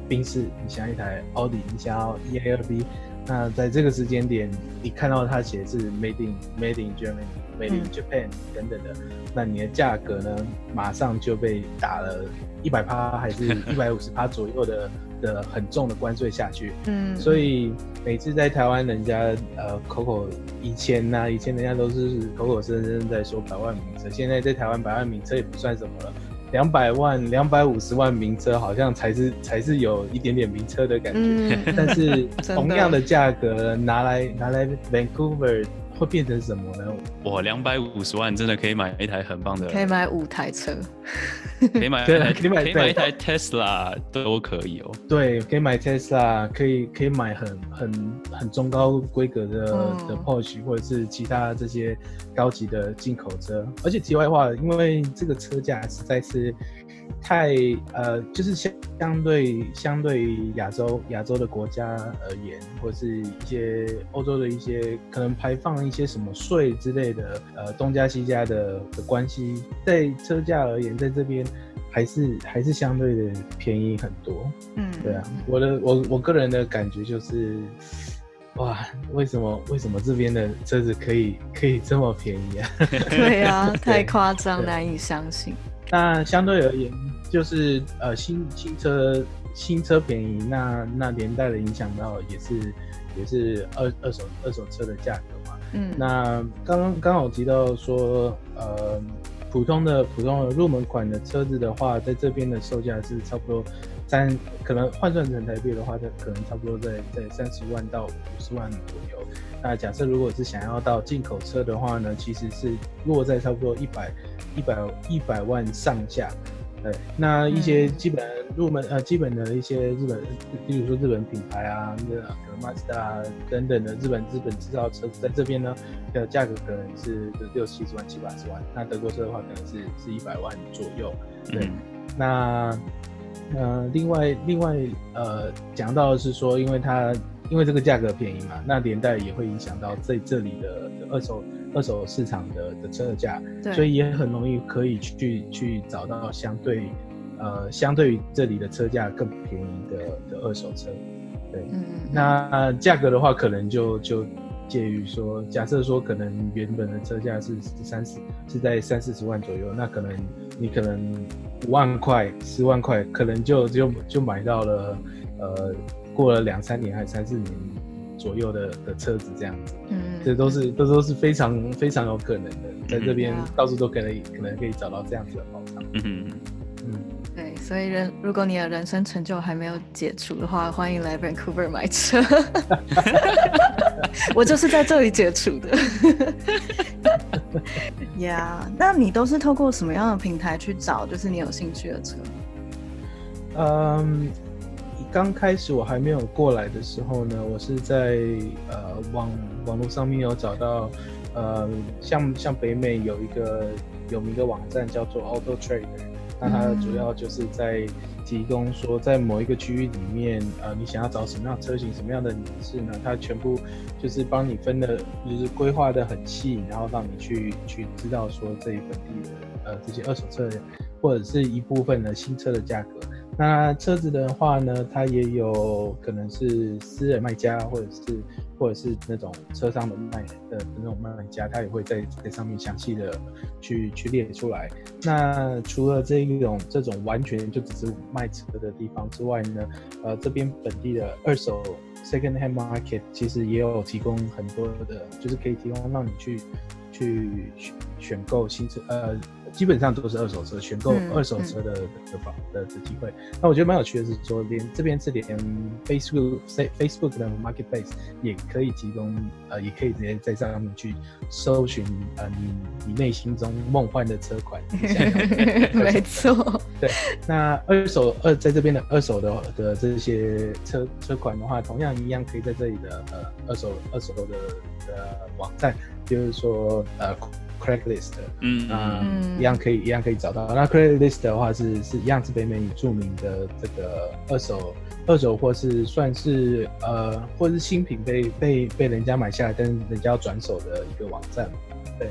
宾士，你想要一台奥迪，你想要 E A 二 B，那在这个时间点，你看到它写是 Made in Made in Germany、Made in 嗯。Japan 等等的，那你的价格呢，马上就被打了一百趴还是 (laughs) 一百五十趴左右的的很重的关税下去。嗯，所以每次在台湾，人家呃口口以前呢、以前人家都是口口声声在说百万名车，现在在台湾百万名车也不算什么了，两百万、两百五十万名车好像才是才是有一点点名车的感觉。但是 (laughs) 同样的价格拿来拿来 Vancouver 会变成什么呢？哇两百五十万真的可以买一台很棒的，可以买五台车，(laughs) 可以买一台，可以买可以买一台 Tesla 都可以哦。对，可以买 Tesla，可以可以买很很很中高规格的、嗯的 Porsche 或者是其他这些高级的进口车。而且题外话，因为这个车价实在是太呃，就是相相对相对于亚洲亚洲的国家而言，或者是一些欧洲的一些可能排放一些什么税之类的，呃，东加西加的的关系，在车价而言，在这边还是还是相对的便宜很多。嗯，对啊，我的我我个人的感觉就是，哇，为什么为什么这边的车子可以可以这么便宜啊？对啊，(laughs) 太夸张，难以相信。那相对而言，就是呃新新车新车便宜，那那连带的影响到也是也是二二手二手车的价格嘛。嗯，那刚刚刚好提到说，呃，普通的普通的入门款的车子的话，在这边的售价是差不多三，可能换算成台币的话，它可能差不多在在三十万到五十万左右。那假设如果是想要到进口车的话呢，其实是落在差不多一百一百一百万上下。对，那一些嗯基本入门、呃基本的一些日本，比如说日本品牌啊，那可能 Mazda 啊等等的日本日本制造车子，在这边呢的价格可能是六七十万、七八十万。那德国车的话，可能是是一百万左右。对，嗯那呃，另外另外呃，讲到的是说，因为它因为这个价格便宜嘛，那连带也会影响到这这里的的二手二手市场的的车价，对，所以也很容易可以去去找到相对呃相对于这里的车价更便宜的的二手车。对，嗯，那价格的话，可能就就介于说，假设说可能原本的车价是三十是在三四十万左右，那可能你可能五万块、十万块，可能就就就买到了，呃，过了两三年还是三四年左右的的车子这样子，嗯，这都是这都是非常非常有可能的，在这边嗯到处都可能可能可以找到这样子的保障。嗯嗯，嗯，对，所以人如果你的人生成就还没有解除的话，欢迎来 Vancouver 买车。(laughs) 我就是在这里解除的。(laughs) 呀那你都是透过什么样的平台去找，就是你有兴趣的车？嗯，刚开始我还没有过来的时候呢，我是在呃网网络上面有找到呃，像像北美有一个有名的网站叫做 Auto Trader，那它主要就是在提供说在某一个区域里面，呃，你想要找什么样车型、什么样的年式呢？它全部就是帮你分的，就是规划的很细，然后让你去去知道说这一本地的呃这些二手车或者是一部分的新车的价格。那车子的话呢，它也有可能是私人卖家，或者是或者是那种车商的卖的那种卖家，他也会在在上面详细的去去列出来。那除了这一种这种完全就只是卖车的地方之外呢，呃，这边本地的二手 second hand market 其实也有提供很多的，就是可以提供让你去去选购新车，呃。基本上都是二手车，选购二手车的的房的的机会。那我觉得蛮有趣的是说，连这边是连 Facebook Facebook 的 Marketplace 也可以提供，呃，也可以直接在上面去搜寻，呃，你你内心中梦幻的车款。没错。对，那二手二在这边的二手的的这些车车款的话，同样一样可以在这里的呃二手二手的的网站，就是说呃。Craigslist，嗯啊，一样可以，一样可以找到。那 Craigslist 的话是是一样是北美著名的这个二手二手或是算是呃或是新品被被被人家买下来，但是人家要转手的一个网站，对。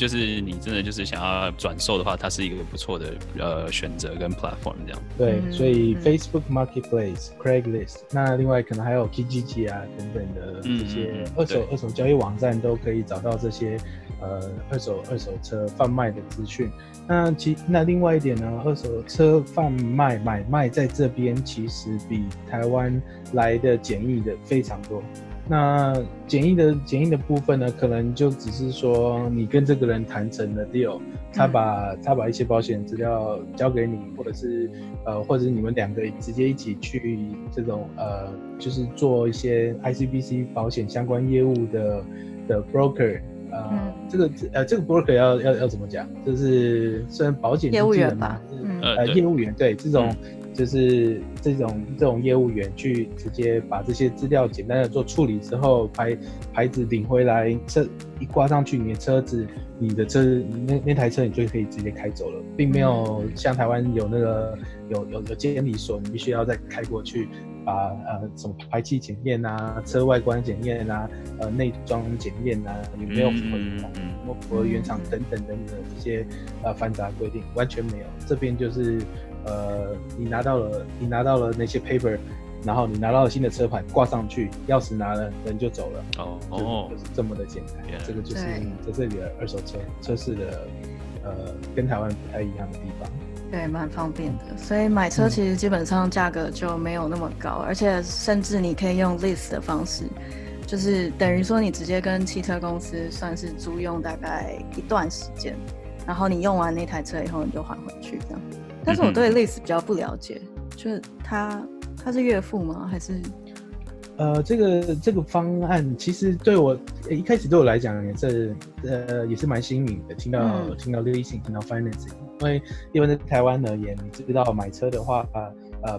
就是你真的就是想要转售的话，它是一个不错的呃选择跟 platform 这样。对，所以 Facebook Marketplace、Craigslist，那另外可能还有 Kijiji 啊等等的这些二手二手交易网站都可以找到这些呃二手二手车贩卖的资讯。那其那另外一点呢，二手车贩卖买卖在这边其实比台湾来的简易的非常多。那简易的简易的部分呢，可能就只是说你跟这个人谈成了 deal，他把他把一些保险资料交给你，或者是呃，或者你们两个直接一起去这种呃，就是做一些 ICBC 保险相关业务的的 broker，呃，这个呃这个 broker 要要要怎么讲？就是虽然保险业务员吧，呃，业务员对这种。就是这种这种业务员去直接把这些资料简单的做处理之后，牌牌子领回来，车一挂上去，你的车子，你的车那那台车你就可以直接开走了，并没有像台湾有那个有有有监理所，你必须要再开过去，把呃什么排气检验啊，车外观检验啊，呃内装检验啊，有没有符合有没有符合原厂等等等等这些呃繁杂规定，完全没有，这边就是。呃，你拿到了，你拿到了那些 paper，然后你拿到了新的车牌挂上去，钥匙拿了，人就走了。哦哦，就是这么的简单。这个就是在这里的二手车车市的，呃，跟台湾不太一样的地方。对，蛮方便的。所以买车其实基本上价格就没有那么高，而且甚至你可以用 lease 的方式，就是等于说你直接跟汽车公司算是租用大概一段时间，然后你用完那台车以后你就还回去这样。但是我对 Lease 比较不了解，就是他他是岳父吗？还是？呃，这个这个方案其实对我一开始对我来讲也是呃也是蛮新颖的，听到听到 Leasing，听到 Financing，因为因为在台湾而言，你知道买车的话，呃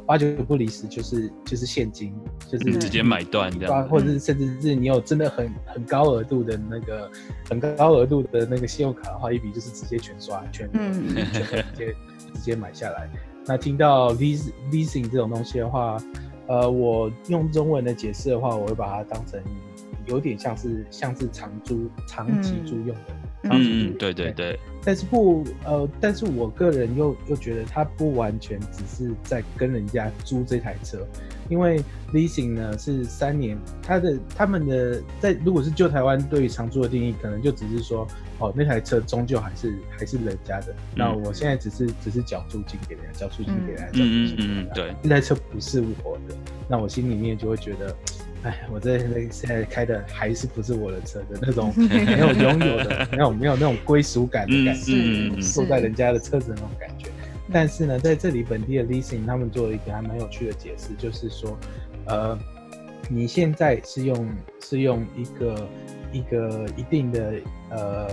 八九不离十就是就是现金，就是直接买断这样，或者是甚至是你有真的很很高额度的那个很高额度的那个信用卡的话，一笔就是直接全刷全全直接。(laughs) 直接买下来。那听到 leasing leasing 这种东西的话，呃，我用中文的解释的话，我会把它当成有点像是像是长租、长期租用的。嗯，对对对。但是不，呃，但是我个人又又觉得他不完全只是在跟人家租这台车，因为 leasing 呢是三年，他的他们的在如果是旧台湾对于长租的定义，可能就只是说。哦，那台车终究还是还是人家的。那我现在只是只是缴租金给人家，缴租金给人家，缴租金给人家。对，那台车不是我的，那我心里面就会觉得，哎，我在那现在开的还是不是我的车的那种 (laughs) 没有拥有的，没有没有那种归属感的感觉，坐在人家的车子那种感觉。但是呢，在这里本地的 leasing 他们做了一个还蛮有趣的解释，就是说，呃，你现在是用是用一个。一个一定的呃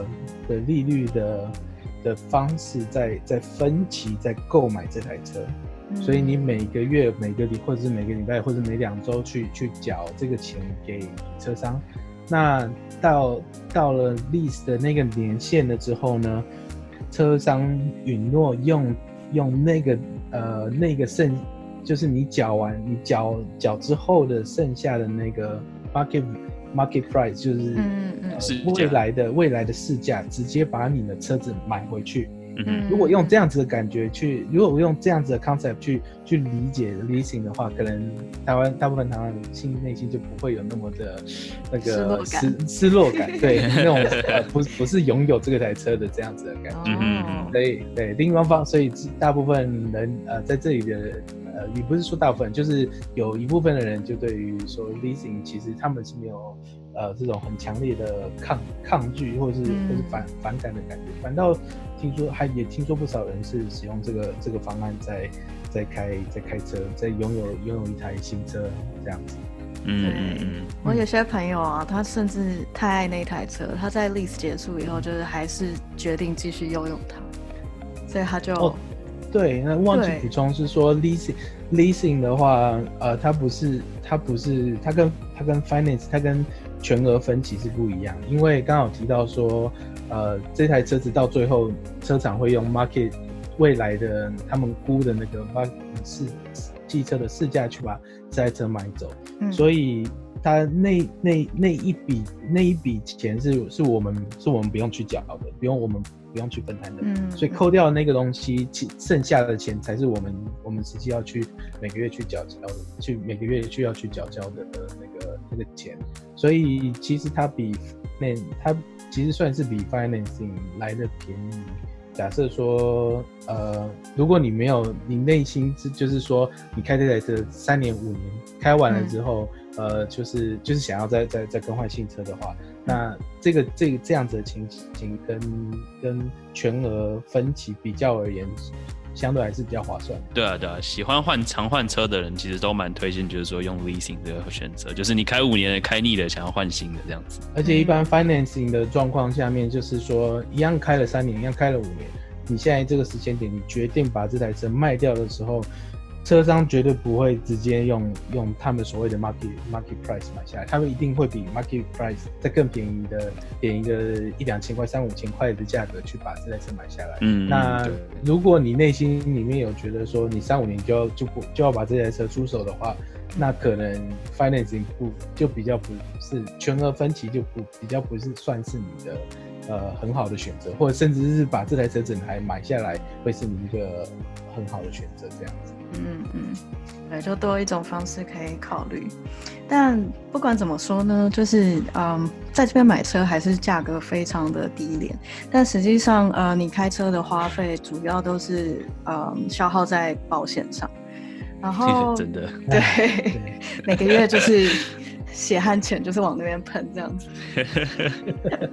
的利率的的方式，在在分期在购买这台车，所以你每个月每个礼或者是每个礼拜或者每两周去去缴这个钱给车商，那到到了 lease 的那个年限了之后呢，车商允诺用用那个呃那个剩，就是你缴完你缴缴之后的剩下的那个 market market price，就是嗯嗯呃未来的未来的市价，直接把你的车子买回去。嗯，如果用这样子的感觉去，如果我用这样子的 concept 去去理解 leasing 的话，可能台湾大部分台湾人心内心就不会有那么的那失落感。个失失落感，对，(laughs) 那种呃不不是拥有这个台车的这样子的感觉。嗯嗯嗯。哦，所以对另一方，所以大部分人呃在这里的呃，也不是说大部分，就是有一部分的人就对于说 leasing 其实他们是没有呃这种很强烈的抗抗拒或是、嗯或是反反感的感觉，反倒听说还也听说不少人是使用这个这个方案在在开在开车，在拥有拥有一台新车这样子。嗯嗯嗯，我有些朋友啊，他甚至太爱那台车，他在 lease 结束以后，就是还是决定继续拥有它，所以他就、哦对，那忘记补充是说 leasing leasing 的话，呃，它不是它不是它跟它跟 finance 它跟全额分期是不一样，因为刚好提到说，呃，这台车子到最后车厂会用 market 未来的他们估的那个 market 市汽车的市价去把这台车买走，嗯。所以它那那那一笔那一笔钱是是我们是我们不用去缴的，不用我们不用去分摊的。嗯所以扣掉那个东西，其剩下的钱才是我们我们实际要去每个月去缴交的，去每个月去要去缴交的呃那个那个钱。所以其实它比那它其实算是比 financing 来的便宜。假设说，呃，如果你没有你内心是就是说你开这台车三年五年开完了之后，呃，就是就是想要再再再更换新车的话，那这个这个这样子的情形跟跟全额分期比较而言，相对还是比较划算。对啊对啊，喜欢换常换车的人其实都蛮推荐，就是说用 leasing 这个选择，就是你开五年的开腻了，想要换新的这样子。而且一般 financing 的状况下面，就是说一样开了三年，一样开了五年，你现在这个时间点，你决定把这台车卖掉的时候，车商绝对不会直接用用他们所谓的 market market price 买下来，他们一定会比 market price 再更便宜的，便宜个一两千块、三五千块的价格去把这台车买下来。嗯，那如果你内心里面有觉得说你三五年就要就不就要把这台车出手的话，那可能 financing 不就比较不是全额分期就不比较不是算是你的呃很好的选择，或者甚至是把这台车整台买下来会是你一个很好的选择这样子。嗯嗯，对，就多一种方式可以考虑。但不管怎么说呢，就是嗯，在这边买车还是价格非常的低廉，但实际上呃，你开车的花费主要都是嗯消耗在保险上，然后真的，对对，每个月就是血汗钱就是往那边喷这样子。(laughs)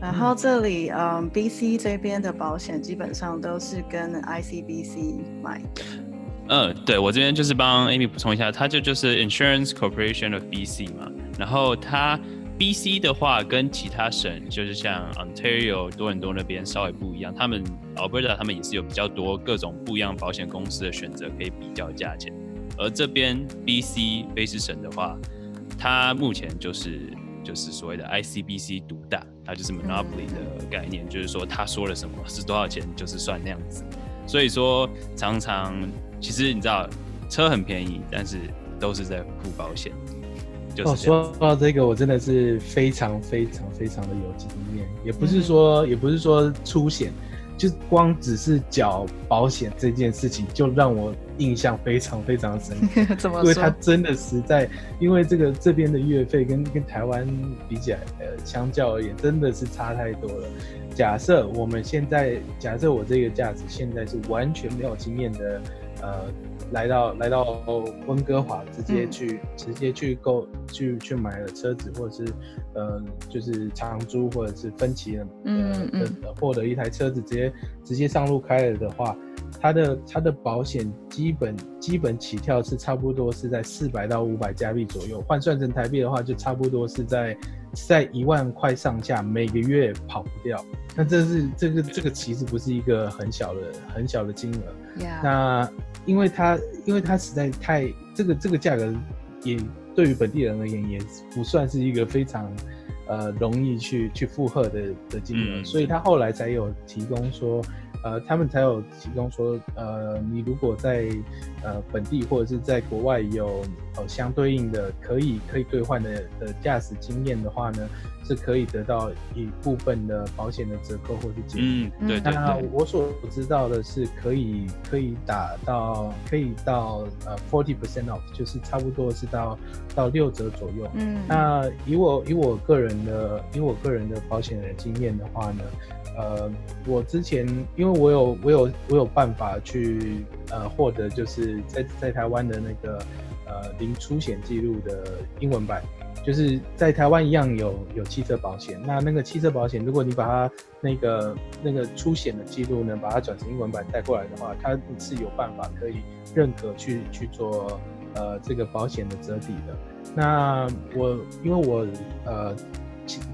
然后这里，嗯，BC 这边的保险基本上都是跟 ICBC 买的。嗯，对我这边就是帮 Amy 补充一下，它这就是 Insurance Corporation of BC 嘛，然后它 BC 的话跟其他省，就是像 Ontario 多伦多那边稍微不一样，他们 Alberta 他们也是有比较多各种不一样保险公司的选择可以比较价钱，而这边 BC 卑诗省的话，它目前就是就是所谓的 ICBC 独大，它就是 monopoly 的概念，就是说他说了什么是多少钱就是算那样子。所以说常常其实你知道车很便宜，但是都是在付保险，就哦，是。说到这个，我真的是非常非常非常的有经验，也不是说、也不是说出险，就光只是缴保险这件事情，就让我印象非常非常深刻。(laughs) 怎么因为它？真的实在，因为这个这边的月费跟跟台湾比起来，呃，相较而言真的是差太多了。假设我们现在，假设我这个价值现在是完全没有经验的，呃，来到来到温哥华，直接嗯去、直接去购去去买了车子，或者是呃就是长租或者是分期的，嗯呃嗯的获得一台车子直接直接上路开了的话，它的它的保险基本基本起跳是差不多是在四百到五百加币左右，换算成台币的话，就差不多是在在一万块上下，每个月跑不掉。那这是这个这个其实不是一个很小的很小的金额。呀，那因为它因为它实在太这个这个价格也对于本地人而言，也不算是一个非常呃容易去去负荷的的金额，嗯所以他后来才有提供说。呃，他们才有提供说，呃，你如果在呃本地或者是在国外有呃相对应的可以可以兑换的的驾驶经验的话呢，是可以得到一部分的保险的折扣或是减免。嗯，对对那，我所知道的是，可以可以打到可以到呃 forty percent off，就是差不多是到到六折左右。嗯，那以我以我个人的以我个人的保险的经验的话呢，呃，我之前因为我有我有我有办法去呃获得就是在在台湾的那个呃零出险记录的英文版，就是在台湾一样有有汽车保险。那那个汽车保险，如果你把它那个那个出险的记录呢，把它转成英文版带过来的话，它是有办法可以认可去去做呃这个保险的折抵的。那我因为我呃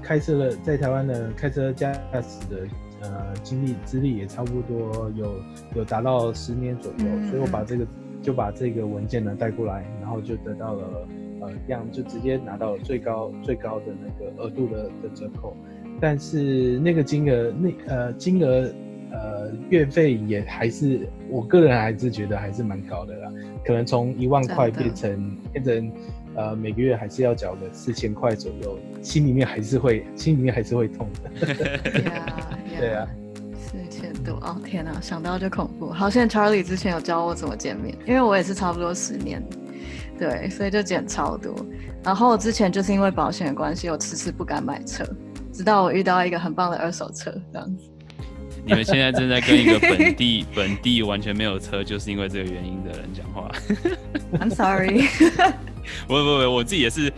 开车的在台湾的开车驾驶的呃经历资历也差不多有有达到十年左右，嗯。所以我把这个就把这个文件呢带过来，然后就得到了呃这样就直接拿到了最高最高的那个额度的的折扣，但是那个金额那呃金额。呃，月费也还是我个人还是觉得还是蛮高的啦，可能从一万块变成变成呃每个月还是要缴个四千块左右，心里面还是会心里面还是会痛的。呀 (laughs) 对啊，四千多哦，天哪，想到就恐怖。好像 Charlie 之前有教我怎么减面，因为我也是差不多十年，对，所以就减超多。然后之前就是因为保险的关系，我迟迟不敢买车，直到我遇到一个很棒的二手车，这样子。你们现在正在跟一个本地 (laughs) 本地完全没有车，就是因为这个原因的人讲话。I'm sorry，(laughs) 不不不，我自己也是，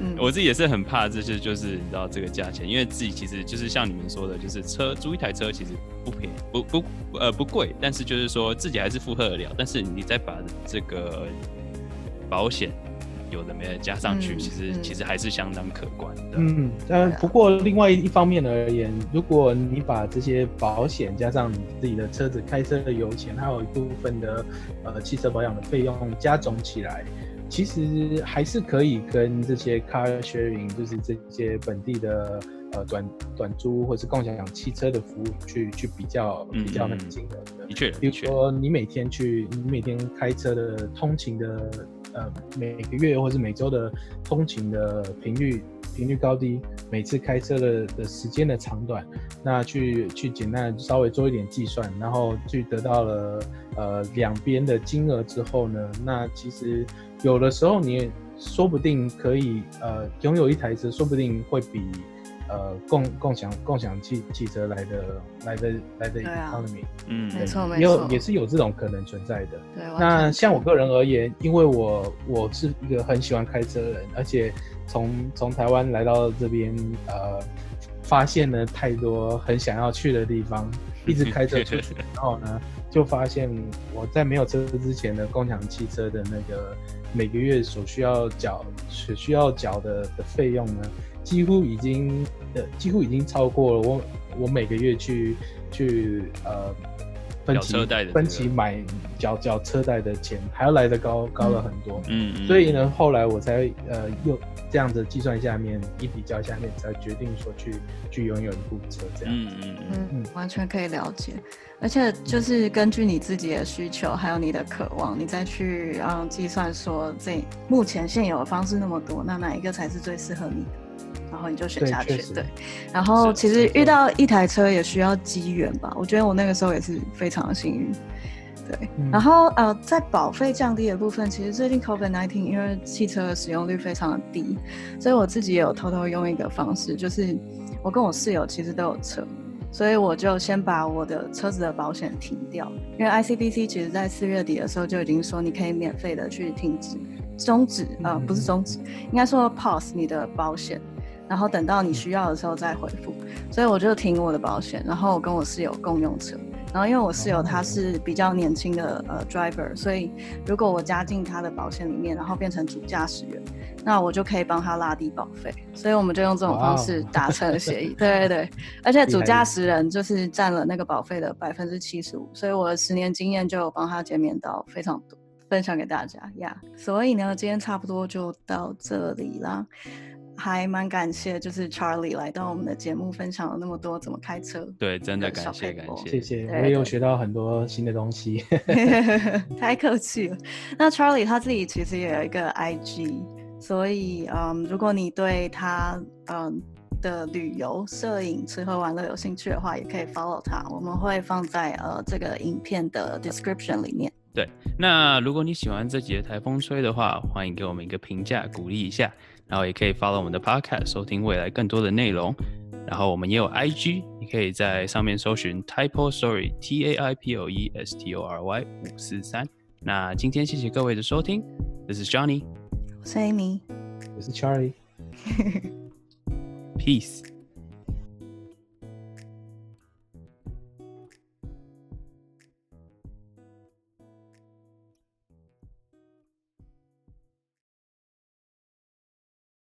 嗯，我自己也是很怕这些，就是你知道这个价钱，因为自己其实就是像你们说的，就是车租一台车其实不便宜，不不呃不贵，但是就是说自己还是负荷得了，但是你再把这个保险有的没的加上去，嗯其实嗯其实还是相当可观的。嗯，呃，不过另外一方面而言，如果你把这些保险加上你自己的车子开车的油钱，还有一部分的呃汽车保养的费用加总起来，其实还是可以跟这些 car sharing，就是这些本地的呃短短租或是共享汽车的服务去去比较嗯比较那个嗯金额的。的确，比如，说你每天去，你每天开车的通勤的呃每个月或是每周的通勤的频率频率高低，每次开车的的时间的长短，那去去简单地稍微做一点计算，然后去得到了呃两边的金额之后呢，那其实有的时候你也说不定可以呃拥有一台车，说不定会比。呃，共共享共享汽汽车来的来的来的 economy，嗯，没错没也有，也是有这种可能存在的。对。那像我个人而言，因为我我是一个很喜欢开车的人，而且从从台湾来到这边，呃，发现了太多很想要去的地方，(laughs) 一直开车出去，然后呢，就发现我在没有车之前的共享汽车的那个每个月所需要缴所需要缴的的费用呢，几乎已经呃几乎已经超过了我我每个月去去呃分期车贷的分期买缴缴车贷的钱还要来得高高了很多。嗯嗯，所以呢，后来我才呃又这样子计算下面一比较下面，才决定说去去拥有一部车这样。嗯嗯嗯，嗯嗯，完全可以了解，而且就是根据你自己的需求，还有你的渴望，你再去嗯计算说这目前现有的方式那么多，那哪一个才是最适合你的？然后你就选下去对。然后其实遇到一台车也需要机缘吧，我觉得我那个时候也是非常的幸运。对，嗯然后呃，在保费降低的部分，其实最近 COVID 1 9因为汽车的使用率非常的低，所以我自己也有偷偷用一个方式，就是我跟我室友其实都有车，所以我就先把我的车子的保险停掉，因为 ICBC 其实在四月底的时候就已经说你可以免费的去停止、终止呃嗯不是终止，应该说 pause 你的保险，然后等到你需要的时候再回复，所以我就停我的保险，然后我跟我室友共用车。然后因为我室友他哦是比较年轻的呃 driver，所以如果我加进他的保险里面，然后变成主驾驶员，那我就可以帮他拉低保费。所以我们就用这种方式达成了协议。(laughs) 对对对，而且主驾驶人就是占了那个保费的百分之七十五，所以我的十年经验就有帮他减免到非常多。分享给大家呀。所以呢，今天差不多就到这里啦。还蛮感谢，就是 Charlie 来到我们的节目，分享了那么多怎么开车。对，真的感谢感谢，谢谢，我也有学到很多新的东西。(laughs) 太客气了。那 Charlie 他自己其实也有一个 IG，所以嗯，如果你对他嗯的旅游、摄影、吃喝玩乐有兴趣的话，也可以 follow 他。我们会放在呃这个影片的 description 里面。对，那如果你喜欢这集的台风吹的话，欢迎给我们一个评价，鼓励一下。然后也可以 follow 我们的 podcast，收听未来更多的内容。然后我们也有 IG，你可以在上面搜寻 Typo Story T A I P O E S T O R Y 五四三。那今天谢谢各位的收听，This is Johnny，我是 Amy，我是 Charlie，Peace。